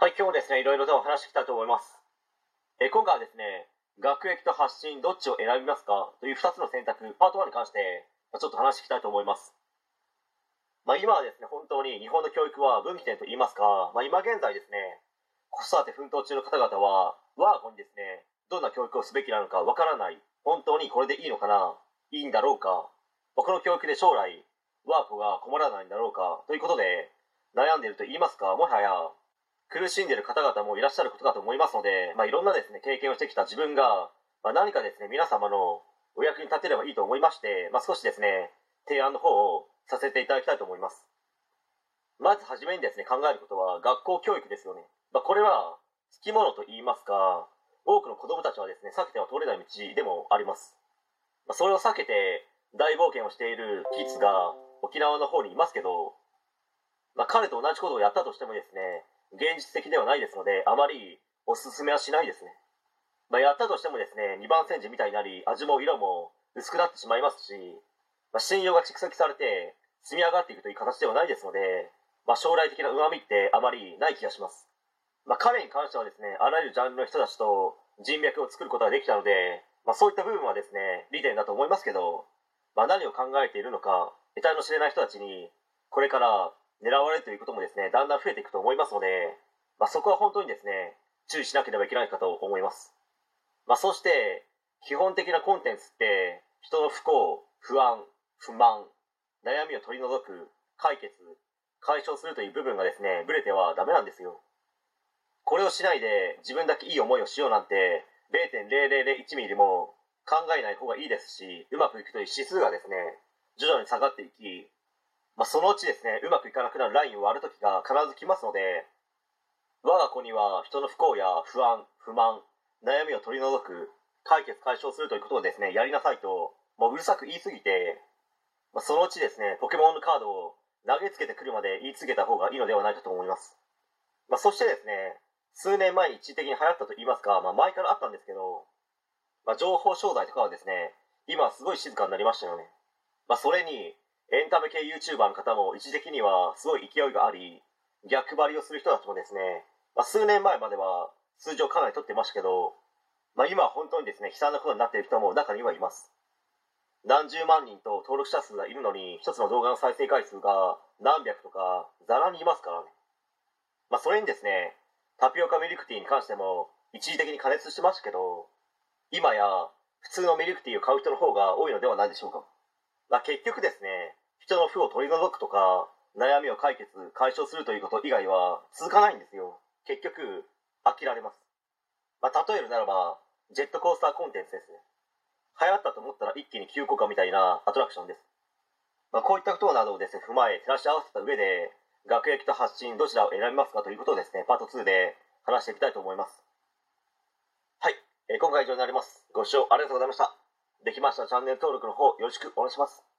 はい、今日もですね、いろいろとお話していきたいと思います。え今回はですね、学歴と発信どっちを選びますか？という2つの選択、パート1に関して、ちょっと話していきたいと思います。まあ、今はですね、本当に日本の教育は分岐点と言いますか、まあ、今現在ですね、子育て奮闘中の方々は、我が子にですね、どんな教育をすべきなのかわからない、本当にこれでいいのかな、いいんだろうか、まあこの教育で将来、我が子が困らないんだろうか、ということで、悩んでいると言いますか、もはや、苦しんでいる方々もいらっしゃることかと思いますので、まあ、いろんなですね、経験をしてきた自分が、まあ、何かですね、皆様のお役に立てればいいと思いまして、まあ、少しですね、提案の方をさせていただきたいと思います。まずはじめにですね、考えることは学校教育ですよね。まあ、これは、つきものと言いますか、多くの子供たちはですね、避けては通れない道でもあります。まあ、それを避けて大冒険をしているキッズが沖縄の方にいますけど、まあ、彼と同じことをやったとしてもですね、現実的ではないですので、あまりおすすめはしないですね。まあ、やったとしてもですね、二番煎じみたいになり、味も色も薄くなってしまいますし、まあ、信用が蓄積されて積み上がっていくという形ではないですので、まあ、将来的な上みってあまりない気がします。まあ、彼に関してはですね、あらゆるジャンルの人たちと人脈を作ることができたので、まあ、そういった部分はですね、利点だと思いますけど、まあ、何を考えているのか、得体の知れない人たちに、これから狙われるということもですね、だんだん増えていくと思いますので、まあ、そこは本当にですね、注意しなければいけないかと思います。まあ、そして、基本的なコンテンツって、人の不幸、不安、不満、悩みを取り除く、解決、解消するという部分がですね、ブレてはダメなんですよ。これをしないで自分だけいい思いをしようなんて、0.0001ミリも考えない方がいいですし、うまくいくという指数がですね、徐々に下がっていき、まあ、そのうちですね、うまくいかなくなるラインを割る時が必ず来ますので、我が子には人の不幸や不安、不満、悩みを取り除く、解決解消するということをですね、やりなさいと、もううるさく言いすぎて、まあ、そのうちですね、ポケモンのカードを投げつけてくるまで言い続けた方がいいのではないかと思います。まあ、そしてですね、数年前に一時的に流行ったと言いますか、まあ、前からあったんですけど、まあ、情報商材とかはですね、今はすごい静かになりましたよね。まあ、それに、エンタメ系 YouTuber の方も一時的にはすごい勢いがあり、逆張りをする人たちもですね、まあ、数年前までは数字をかなり取ってましたけど、まあ、今は本当にですね、悲惨なことになっている人も中にはいます。何十万人と登録者数がいるのに、一つの動画の再生回数が何百とか、ざらにいますからね。まあ、それにですね、タピオカミルクティーに関しても、一時的に加熱してましたけど、今や普通のミルクティーを買う人の方が多いのではないでしょうか。まあ、結局ですね、人の負を取り除くとか、悩みを解決、解消するということ以外は続かないんですよ。結局、飽きられます。まあ、例えるならば、ジェットコースターコンテンツですね。流行ったと思ったら一気に急降下みたいなアトラクションです。まあ、こういったことなどをですね、踏まえ、照らし合わせた上で、学歴と発信どちらを選びますかということをですね、パート2で話していきたいと思います。はい、えー今回以上になります。ご視聴ありがとうございました。できましたらチャンネル登録の方よろしくお願いします。